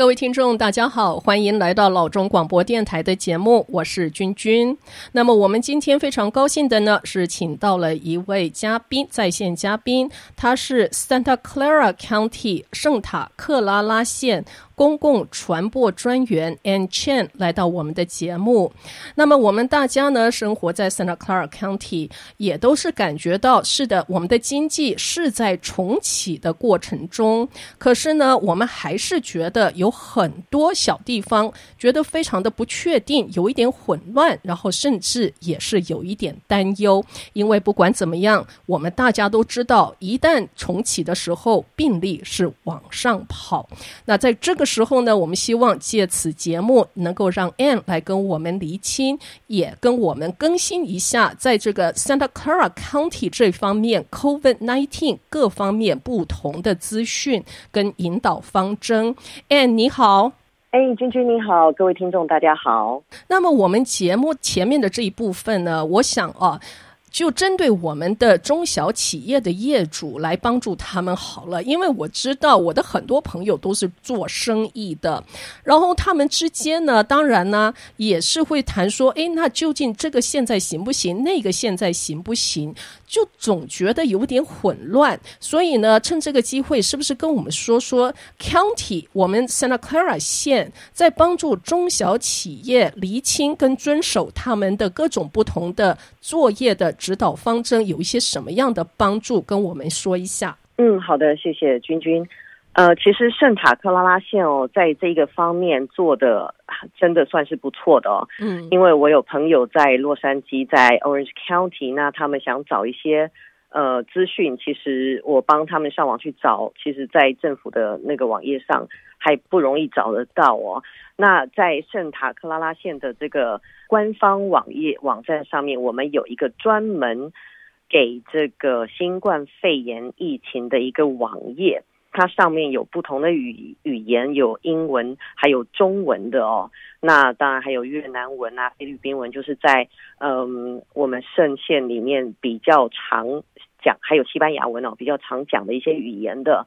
各位听众，大家好，欢迎来到老中广播电台的节目，我是君君。那么我们今天非常高兴的呢，是请到了一位嘉宾，在线嘉宾，他是 Santa Clara County 圣塔克拉拉县。公共传播专员 Ann Chen 来到我们的节目。那么我们大家呢，生活在 Santa Clara County，也都是感觉到，是的，我们的经济是在重启的过程中。可是呢，我们还是觉得有很多小地方觉得非常的不确定，有一点混乱，然后甚至也是有一点担忧。因为不管怎么样，我们大家都知道，一旦重启的时候，病例是往上跑。那在这个时候呢，我们希望借此节目能够让 Ann 来跟我们厘清，也跟我们更新一下，在这个 Santa Clara County 这方面 COVID nineteen 各方面不同的资讯跟引导方针。Ann 你好，哎，君君你好，各位听众大家好。那么我们节目前面的这一部分呢，我想啊。就针对我们的中小企业的业主来帮助他们好了，因为我知道我的很多朋友都是做生意的，然后他们之间呢，当然呢也是会谈说，诶，那究竟这个现在行不行？那个现在行不行？就总觉得有点混乱，所以呢，趁这个机会，是不是跟我们说说 County 我们 Santa Clara 县在帮助中小企业厘清跟遵守他们的各种不同的作业的指导方针，有一些什么样的帮助，跟我们说一下？嗯，好的，谢谢君君。呃，其实圣塔克拉拉县哦，在这个方面做的真的算是不错的哦。嗯，因为我有朋友在洛杉矶，在 Orange County，那他们想找一些呃资讯，其实我帮他们上网去找，其实，在政府的那个网页上还不容易找得到哦。那在圣塔克拉拉县的这个官方网页网站上面，我们有一个专门给这个新冠肺炎疫情的一个网页。它上面有不同的语语言，有英文，还有中文的哦。那当然还有越南文啊、菲律宾文，就是在嗯我们圣县里面比较常讲，还有西班牙文哦，比较常讲的一些语言的，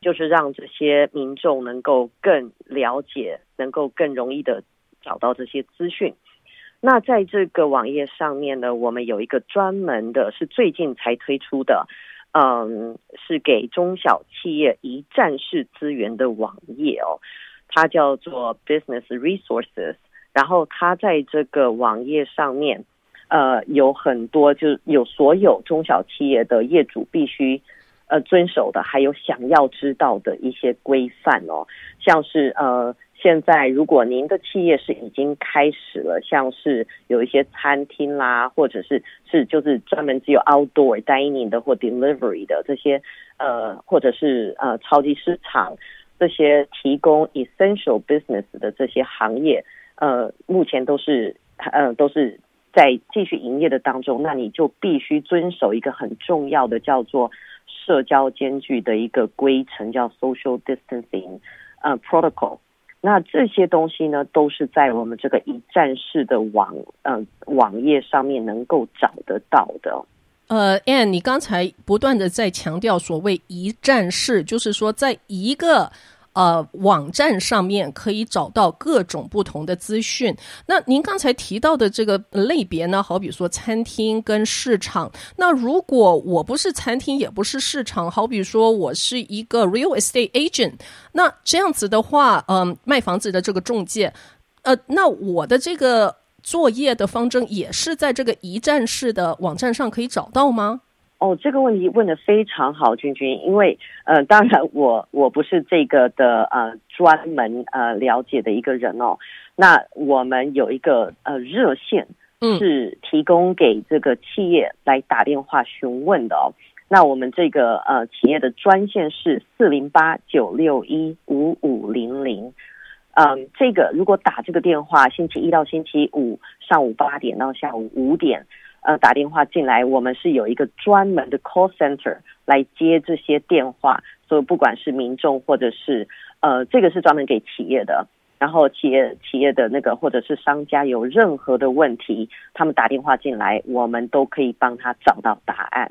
就是让这些民众能够更了解，能够更容易的找到这些资讯。那在这个网页上面呢，我们有一个专门的，是最近才推出的。嗯，是给中小企业一站式资源的网页哦，它叫做 Business Resources。然后它在这个网页上面，呃，有很多就有所有中小企业的业主必须呃遵守的，还有想要知道的一些规范哦，像是呃。现在，如果您的企业是已经开始了，像是有一些餐厅啦，或者是是就是专门只有 outdoor dining 的或 delivery 的这些，呃，或者是呃超级市场这些提供 essential business 的这些行业，呃，目前都是呃都是在继续营业的当中，那你就必须遵守一个很重要的叫做社交间距的一个规程，叫 social distancing 呃 protocol。那这些东西呢，都是在我们这个一站式的网呃网页上面能够找得到的。呃，Ann，你刚才不断的在强调所谓一站式，就是说在一个。呃，网站上面可以找到各种不同的资讯。那您刚才提到的这个类别呢，好比说餐厅跟市场。那如果我不是餐厅，也不是市场，好比说我是一个 real estate agent，那这样子的话，嗯、卖房子的这个中介，呃，那我的这个作业的方针也是在这个一站式的网站上可以找到吗？哦，这个问题问的非常好，君君。因为呃，当然我我不是这个的呃专门呃了解的一个人哦。那我们有一个呃热线，是提供给这个企业来打电话询问的哦。嗯、那我们这个呃企业的专线是四零八九六一五五零零。嗯，这个如果打这个电话，星期一到星期五上午八点到下午五点。呃，打电话进来，我们是有一个专门的 call center 来接这些电话，所以不管是民众或者是呃，这个是专门给企业的，然后企业企业的那个或者是商家有任何的问题，他们打电话进来，我们都可以帮他找到答案。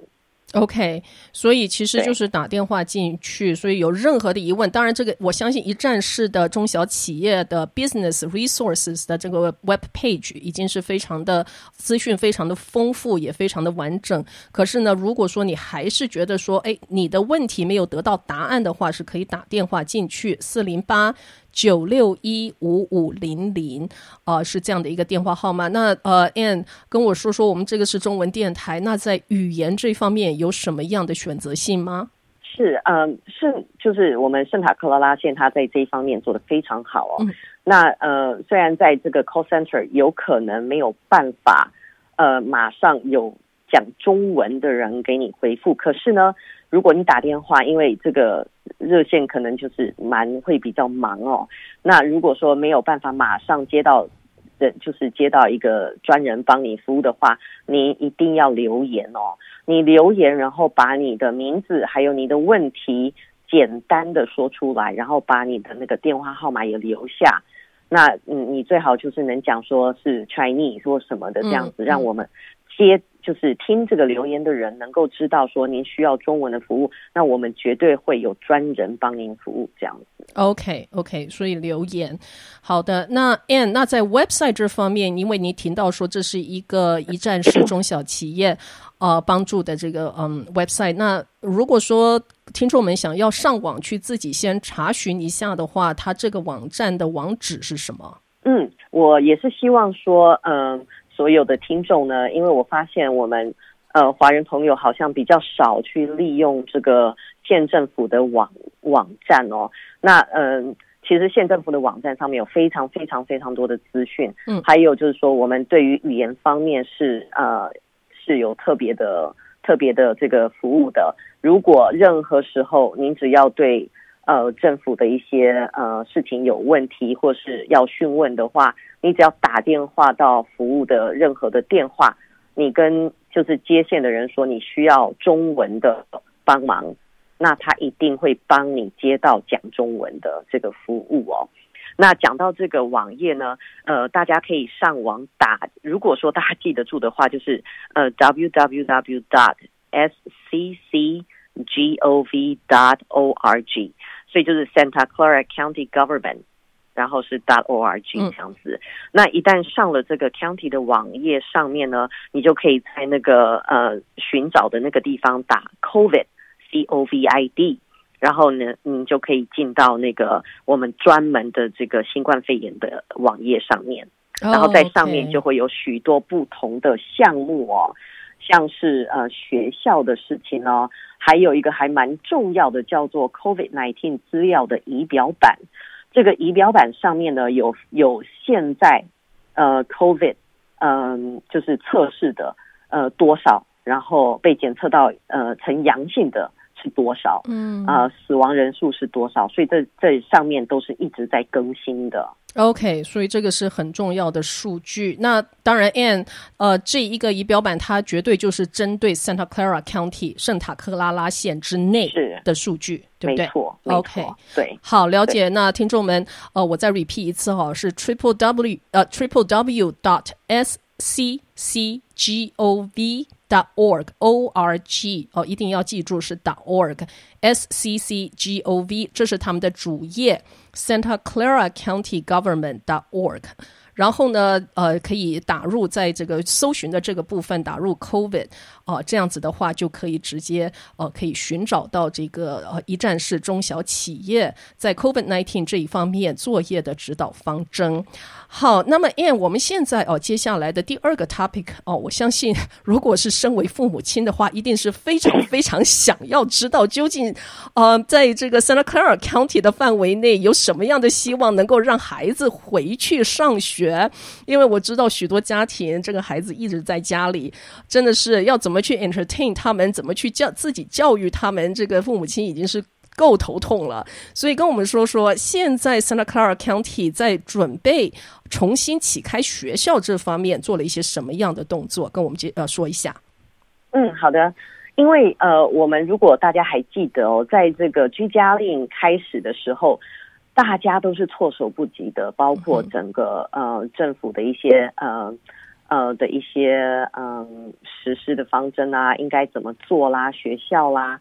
OK，所以其实就是打电话进去，所以有任何的疑问，当然这个我相信一站式的中小企业的 business resources 的这个 web page 已经是非常的资讯非常的丰富，也非常的完整。可是呢，如果说你还是觉得说，哎，你的问题没有得到答案的话，是可以打电话进去四零八。九六一五五零零，啊，是这样的一个电话号码。那呃，Ann 跟我说说，我们这个是中文电台，那在语言这方面有什么样的选择性吗？是，嗯、呃，是，就是我们圣塔克拉拉县，它在这一方面做得非常好哦。嗯、那呃，虽然在这个 call center 有可能没有办法，呃，马上有讲中文的人给你回复，可是呢，如果你打电话，因为这个。热线可能就是蛮会比较忙哦。那如果说没有办法马上接到人，就是接到一个专人帮你服务的话，你一定要留言哦。你留言，然后把你的名字还有你的问题简单的说出来，然后把你的那个电话号码也留下。那嗯，你最好就是能讲说是 Chinese 或什么的这样子，让我们接。就是听这个留言的人能够知道说您需要中文的服务，那我们绝对会有专人帮您服务这样子。OK OK，所以留言好的。那 Ann，那在 website 这方面，因为您提到说这是一个一站式中小企业呃帮助的这个嗯 website，那如果说听众们想要上网去自己先查询一下的话，它这个网站的网址是什么？嗯，我也是希望说嗯。呃所有的听众呢，因为我发现我们呃华人朋友好像比较少去利用这个县政府的网网站哦。那嗯、呃，其实县政府的网站上面有非常非常非常多的资讯，嗯，还有就是说我们对于语言方面是呃是有特别的特别的这个服务的。如果任何时候您只要对呃政府的一些呃事情有问题或是要询问的话。你只要打电话到服务的任何的电话，你跟就是接线的人说你需要中文的帮忙，那他一定会帮你接到讲中文的这个服务哦。那讲到这个网页呢，呃，大家可以上网打，如果说大家记得住的话，就是呃 www dot sccgov dot org，所以就是 Santa Clara County Government。然后是 dot org 这样子，嗯、那一旦上了这个 county 的网页上面呢，你就可以在那个呃寻找的那个地方打 COVID C O V I D，然后呢，你就可以进到那个我们专门的这个新冠肺炎的网页上面，然后在上面就会有许多不同的项目哦，像是呃学校的事情哦，还有一个还蛮重要的叫做 COVID nineteen 资料的仪表板。这个仪表板上面呢，有有现在呃 COVID 嗯、就是测试的呃多少，然后被检测到呃呈阳性的是多少，嗯啊、呃、死亡人数是多少，所以这这上面都是一直在更新的。OK，所以这个是很重要的数据。那当然，Ann，呃，这一个仪表板它绝对就是针对 Santa Clara County 圣塔克拉拉县之内的数据，对不对？没错，OK，对，好，了解。那听众们，呃，我再 repeat 一次哈，是 triple W 呃 triple W dot S C C G O V dot org O R G 哦，一定要记住是 dot org S C C G O V，这是他们的主页。Santa Clara County Government dot org，然后呢，呃，可以打入在这个搜寻的这个部分打入 COVID，啊、呃，这样子的话就可以直接呃可以寻找到这个呃一站式中小企业在 COVID nineteen 这一方面作业的指导方针。好，那么 Ann，我们现在哦，接下来的第二个 topic 哦，我相信 如果是身为父母亲的话，一定是非常非常想要知道究竟，呃，在这个 Santa Clara County 的范围内有什么样的希望能够让孩子回去上学？学因为我知道许多家庭这个孩子一直在家里，真的是要怎么去 entertain 他们，怎么去教自己教育他们，这个父母亲已经是。够头痛了，所以跟我们说说，现在 Santa Clara County 在准备重新启开学校这方面做了一些什么样的动作，跟我们接呃说一下。嗯，好的，因为呃，我们如果大家还记得哦，在这个居家令开始的时候，大家都是措手不及的，包括整个呃政府的一些呃。呃的一些嗯实施的方针啊，应该怎么做啦，学校啦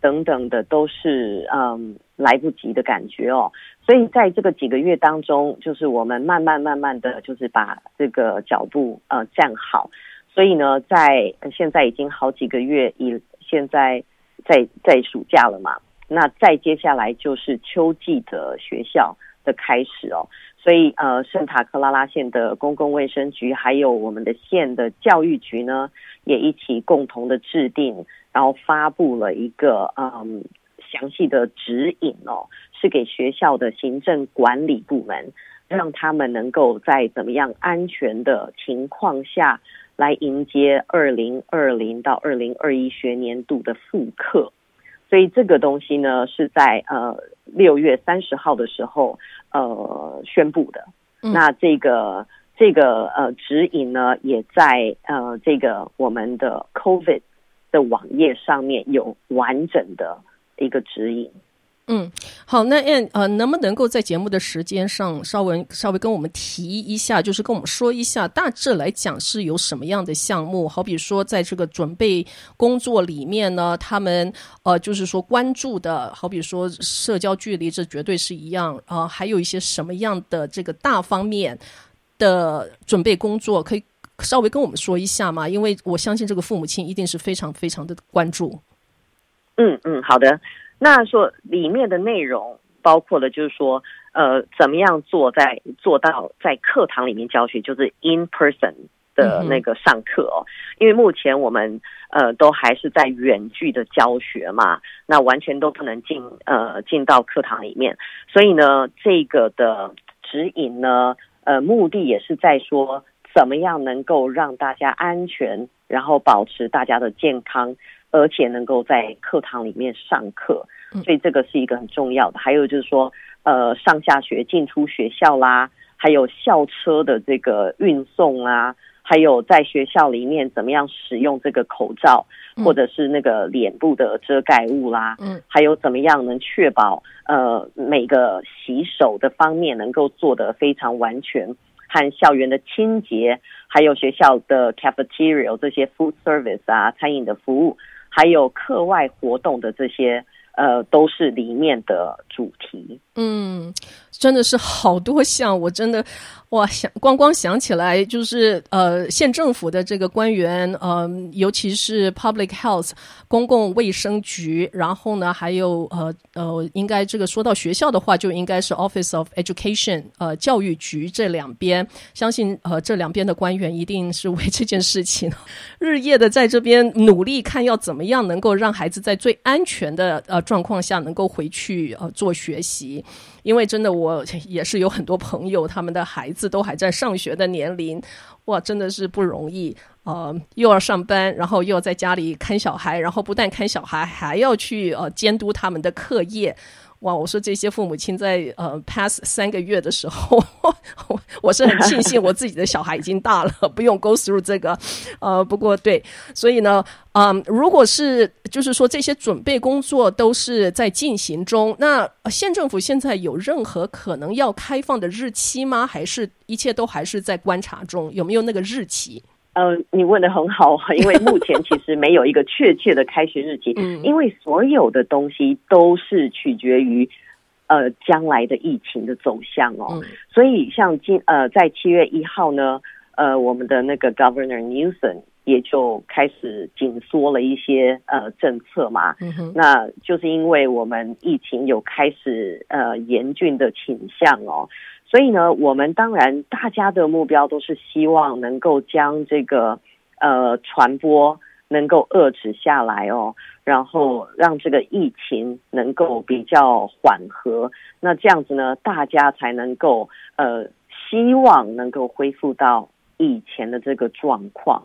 等等的都是嗯来不及的感觉哦。所以在这个几个月当中，就是我们慢慢慢慢的就是把这个脚步呃站好。所以呢，在现在已经好几个月，以现在在在暑假了嘛，那再接下来就是秋季的学校的开始哦。所以呃，圣塔克拉拉县的公共卫生局还有我们的县的教育局呢，也一起共同的制定，然后发布了一个嗯详细的指引哦，是给学校的行政管理部门，让他们能够在怎么样安全的情况下。来迎接二零二零到二零二一学年度的复课，所以这个东西呢是在呃六月三十号的时候呃宣布的。嗯、那这个这个呃指引呢，也在呃这个我们的 COVID 的网页上面有完整的一个指引。嗯，好，那 Ann 呃，能不能够在节目的时间上稍微稍微跟我们提一下，就是跟我们说一下，大致来讲是有什么样的项目？好比说，在这个准备工作里面呢，他们呃，就是说关注的，好比说社交距离，这绝对是一样啊、呃，还有一些什么样的这个大方面的准备工作，可以稍微跟我们说一下吗？因为我相信这个父母亲一定是非常非常的关注。嗯嗯，好的。那说里面的内容包括了，就是说，呃，怎么样做在做到在课堂里面教学，就是 in person 的那个上课哦。因为目前我们呃都还是在远距的教学嘛，那完全都不能进呃进到课堂里面，所以呢，这个的指引呢，呃，目的也是在说，怎么样能够让大家安全，然后保持大家的健康。而且能够在课堂里面上课，所以这个是一个很重要的。还有就是说，呃，上下学、进出学校啦，还有校车的这个运送啊，还有在学校里面怎么样使用这个口罩，或者是那个脸部的遮盖物啦，嗯，还有怎么样能确保呃每个洗手的方面能够做得非常完全，和校园的清洁，还有学校的 cafeteria 这些 food service 啊，餐饮的服务。还有课外活动的这些，呃，都是里面的主题。嗯，真的是好多项，我真的。哇，想光光想起来就是呃，县政府的这个官员，嗯、尤其是 Public Health 公共卫生局，然后呢，还有呃呃，应该这个说到学校的话，就应该是 Office of Education 呃教育局这两边，相信呃这两边的官员一定是为 这件事情日夜的在这边努力，看要怎么样能够让孩子在最安全的呃状况下能够回去呃做学习。因为真的，我也是有很多朋友，他们的孩子都还在上学的年龄，哇，真的是不容易，呃，又要上班，然后又要在家里看小孩，然后不但看小孩，还要去呃监督他们的课业。哇！我说这些父母亲在呃 pass 三个月的时候，我我是很庆幸我自己的小孩已经大了，不用 go through 这个。呃，不过对，所以呢，嗯、如果是就是说这些准备工作都是在进行中，那县政府现在有任何可能要开放的日期吗？还是一切都还是在观察中？有没有那个日期？呃，你问的很好，因为目前其实没有一个确切的开学日期，嗯，因为所有的东西都是取决于呃将来的疫情的走向哦，嗯、所以像今呃在七月一号呢，呃我们的那个 Governor Newsom 也就开始紧缩了一些呃政策嘛，嗯哼，那就是因为我们疫情有开始呃严峻的倾向哦。所以呢，我们当然大家的目标都是希望能够将这个呃传播能够遏制下来哦，然后让这个疫情能够比较缓和。那这样子呢，大家才能够呃希望能够恢复到以前的这个状况。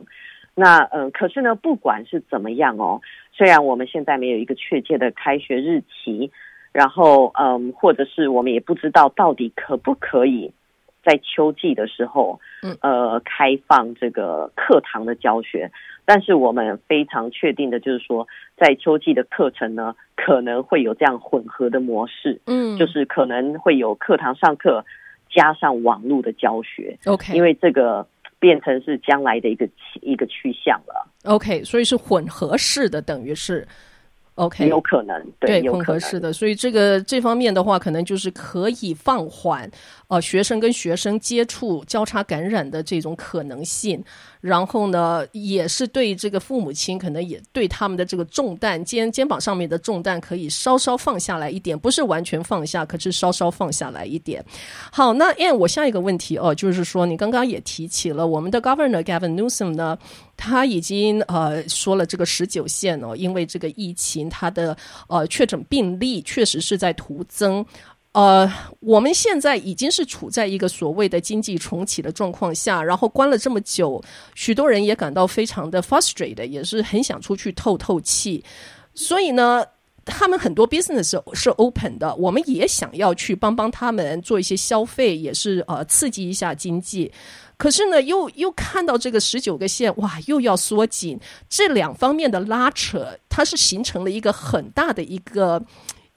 那嗯、呃，可是呢，不管是怎么样哦，虽然我们现在没有一个确切的开学日期。然后，嗯，或者是我们也不知道到底可不可以在秋季的时候，嗯，呃，开放这个课堂的教学。但是我们非常确定的就是说，在秋季的课程呢，可能会有这样混合的模式，嗯，就是可能会有课堂上课加上网络的教学。OK，因为这个变成是将来的一个一个趋向了。OK，所以是混合式的，等于是。OK，有可能，对，混合是的，所以这个这方面的话，可能就是可以放缓呃学生跟学生接触交叉感染的这种可能性。然后呢，也是对这个父母亲，可能也对他们的这个重担肩肩膀上面的重担，可以稍稍放下来一点，不是完全放下，可是稍稍放下来一点。好，那我下一个问题哦，就是说你刚刚也提起了我们的 Governor Gavin Newsom 呢，他已经呃说了这个十九县哦，因为这个疫情，他的呃确诊病例确实是在徒增。呃，我们现在已经是处在一个所谓的经济重启的状况下，然后关了这么久，许多人也感到非常的 frustrated，也是很想出去透透气。所以呢，他们很多 business 是 open 的，我们也想要去帮帮他们做一些消费，也是呃刺激一下经济。可是呢，又又看到这个十九个县，哇，又要缩紧，这两方面的拉扯，它是形成了一个很大的一个。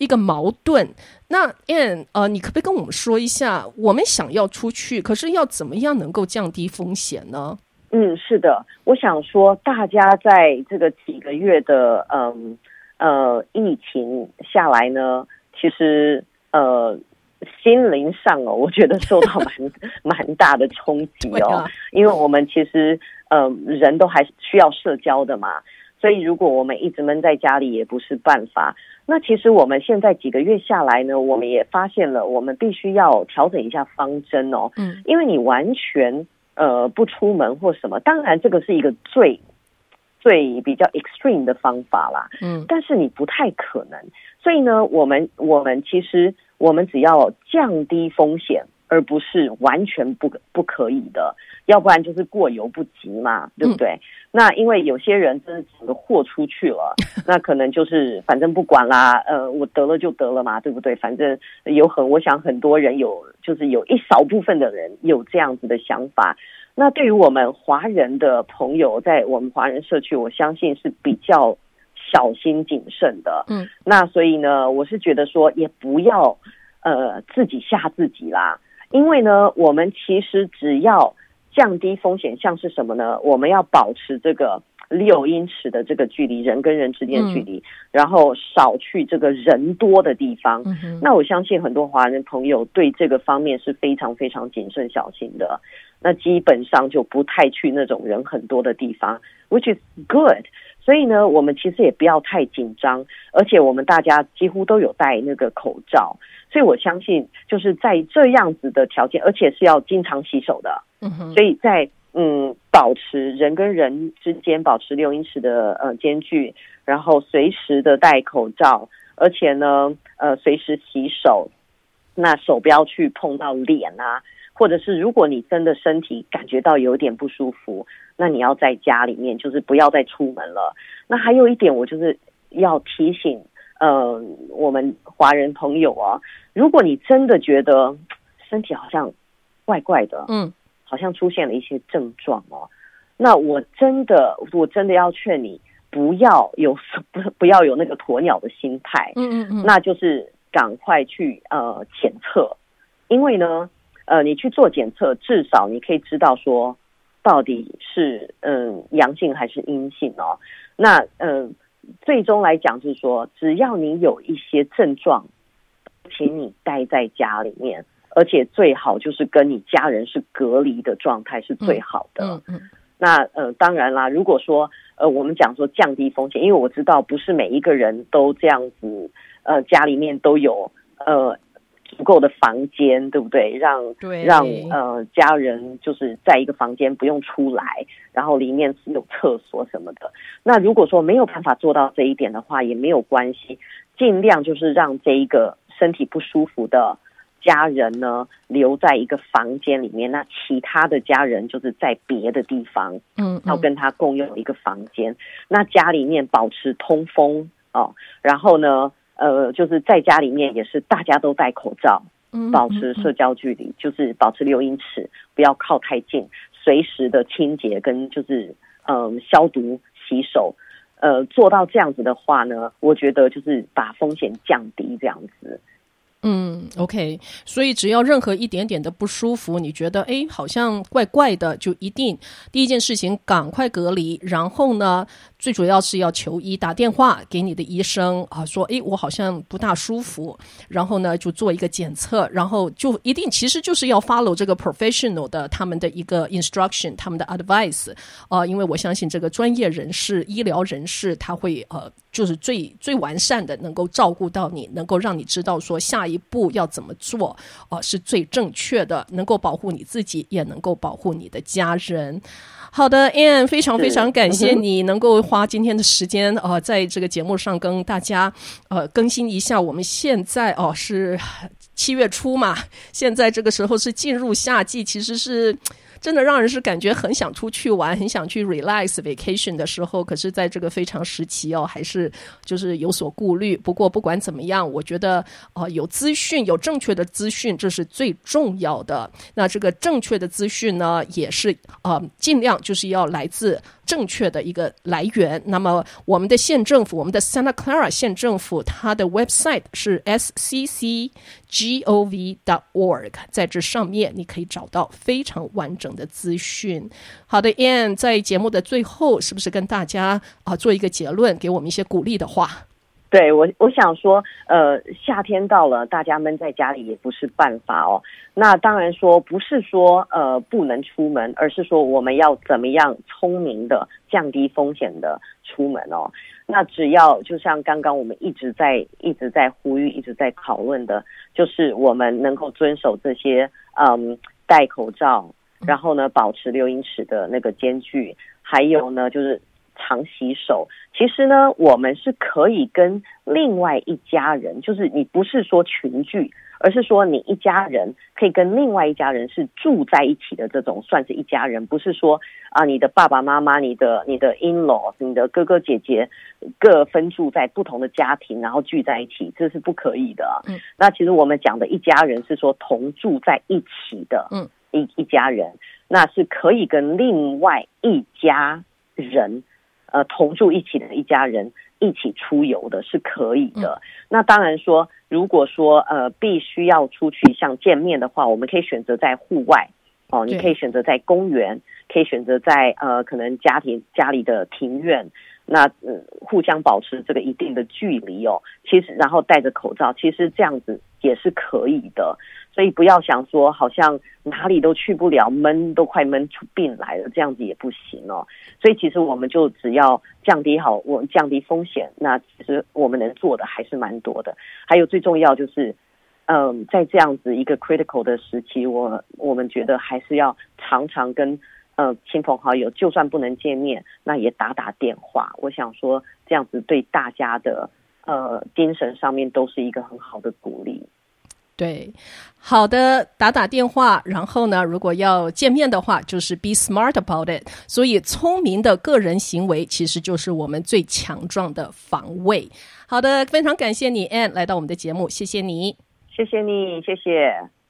一个矛盾，那 Ann 呃，你可不可以跟我们说一下，我们想要出去，可是要怎么样能够降低风险呢？嗯，是的，我想说，大家在这个几个月的嗯呃疫情下来呢，其实呃心灵上哦，我觉得受到 蛮蛮大的冲击哦，啊、因为我们其实呃人都还是需要社交的嘛。所以，如果我们一直闷在家里也不是办法。那其实我们现在几个月下来呢，我们也发现了，我们必须要调整一下方针哦。嗯，因为你完全呃不出门或什么，当然这个是一个最最比较 extreme 的方法啦。嗯，但是你不太可能。所以呢，我们我们其实我们只要降低风险。而不是完全不不可以的，要不然就是过犹不及嘛，对不对？嗯、那因为有些人真的整个豁出去了，那可能就是反正不管啦，呃，我得了就得了嘛，对不对？反正有很，我想很多人有，就是有一少部分的人有这样子的想法。那对于我们华人的朋友，在我们华人社区，我相信是比较小心谨慎的。嗯，那所以呢，我是觉得说，也不要呃自己吓自己啦。因为呢，我们其实只要降低风险，像是什么呢？我们要保持这个六英尺的这个距离，人跟人之间的距离，嗯、然后少去这个人多的地方。嗯、那我相信很多华人朋友对这个方面是非常非常谨慎小心的。那基本上就不太去那种人很多的地方，which is good。所以呢，我们其实也不要太紧张，而且我们大家几乎都有戴那个口罩。所以我相信，就是在这样子的条件，而且是要经常洗手的。嗯哼。所以在嗯，保持人跟人之间保持六英尺的呃间距，然后随时的戴口罩，而且呢，呃，随时洗手。那手不要去碰到脸啊，或者是如果你真的身体感觉到有点不舒服，那你要在家里面，就是不要再出门了。那还有一点，我就是要提醒。呃，我们华人朋友啊，如果你真的觉得身体好像怪怪的，嗯，好像出现了一些症状哦，那我真的，我真的要劝你不要有 不不要有那个鸵鸟的心态，嗯嗯嗯，那就是赶快去呃检测，因为呢，呃，你去做检测，至少你可以知道说到底是嗯阳性还是阴性哦，那嗯。最终来讲，就是说，只要你有一些症状，请你待在家里面，而且最好就是跟你家人是隔离的状态是最好的。嗯嗯。那呃，当然啦，如果说呃，我们讲说降低风险，因为我知道不是每一个人都这样子，呃，家里面都有呃。足够的房间，对不对？让对让呃家人就是在一个房间不用出来，然后里面是有厕所什么的。那如果说没有办法做到这一点的话，也没有关系，尽量就是让这一个身体不舒服的家人呢留在一个房间里面，那其他的家人就是在别的地方，嗯，要跟他共用一个房间。那家里面保持通风哦，然后呢，呃，就是在家里面也是大家都戴口罩，保持社交距离，就是保持六英尺，不要靠太近，随时的清洁跟就是嗯、呃、消毒洗手，呃，做到这样子的话呢，我觉得就是把风险降低这样子。嗯，OK，所以只要任何一点点的不舒服，你觉得哎，好像怪怪的，就一定第一件事情赶快隔离，然后呢，最主要是要求医，打电话给你的医生啊，说哎，我好像不大舒服，然后呢就做一个检测，然后就一定其实就是要 follow 这个 professional 的他们的一个 instruction，他们的 advice 啊，因为我相信这个专业人士、医疗人士他会呃，就是最最完善的，能够照顾到你，能够让你知道说下一步要怎么做，啊、是最正确的，能够保护你自己，也能够保护你的家人。好的，Ann，非常非常感谢你能够花今天的时间，呃，在这个节目上跟大家呃更新一下。我们现在哦、呃、是七月初嘛，现在这个时候是进入夏季，其实是。真的让人是感觉很想出去玩，很想去 relax vacation 的时候，可是在这个非常时期哦，还是就是有所顾虑。不过不管怎么样，我觉得啊、有资讯，有正确的资讯，这是最重要的。那这个正确的资讯呢，也是啊、尽量就是要来自。正确的一个来源。那么，我们的县政府，我们的 Santa Clara 县政府，它的 website 是 sccgov.org，在这上面你可以找到非常完整的资讯。好的，Ann，在节目的最后，是不是跟大家啊做一个结论，给我们一些鼓励的话？对我，我想说，呃，夏天到了，大家闷在家里也不是办法哦。那当然说，不是说呃不能出门，而是说我们要怎么样聪明的降低风险的出门哦。那只要就像刚刚我们一直在一直在呼吁、一直在讨论的，就是我们能够遵守这些，嗯，戴口罩，然后呢，保持六英尺的那个间距，还有呢，就是。常洗手，其实呢，我们是可以跟另外一家人，就是你不是说群聚，而是说你一家人可以跟另外一家人是住在一起的这种，算是一家人，不是说啊，你的爸爸妈妈、你的你的 in-law、你的哥哥姐姐各分住在不同的家庭，然后聚在一起，这是不可以的。嗯，那其实我们讲的一家人是说同住在一起的，嗯，一一家人，那是可以跟另外一家人。呃，同住一起的一家人一起出游的是可以的。那当然说，如果说呃必须要出去像见面的话，我们可以选择在户外哦，你可以选择在公园，可以选择在呃可能家庭家里的庭院。那嗯，互相保持这个一定的距离哦。其实，然后戴着口罩，其实这样子也是可以的。所以不要想说好像哪里都去不了，闷都快闷出病来了，这样子也不行哦。所以其实我们就只要降低好，我们降低风险，那其实我们能做的还是蛮多的。还有最重要就是，嗯，在这样子一个 critical 的时期，我我们觉得还是要常常跟呃亲朋好友，就算不能见面，那也打打电话。我想说这样子对大家的呃精神上面都是一个很好的鼓励。对，好的，打打电话，然后呢，如果要见面的话，就是 be smart about it。所以，聪明的个人行为其实就是我们最强壮的防卫。好的，非常感谢你，Ann，来到我们的节目，谢谢你，谢谢你，谢谢。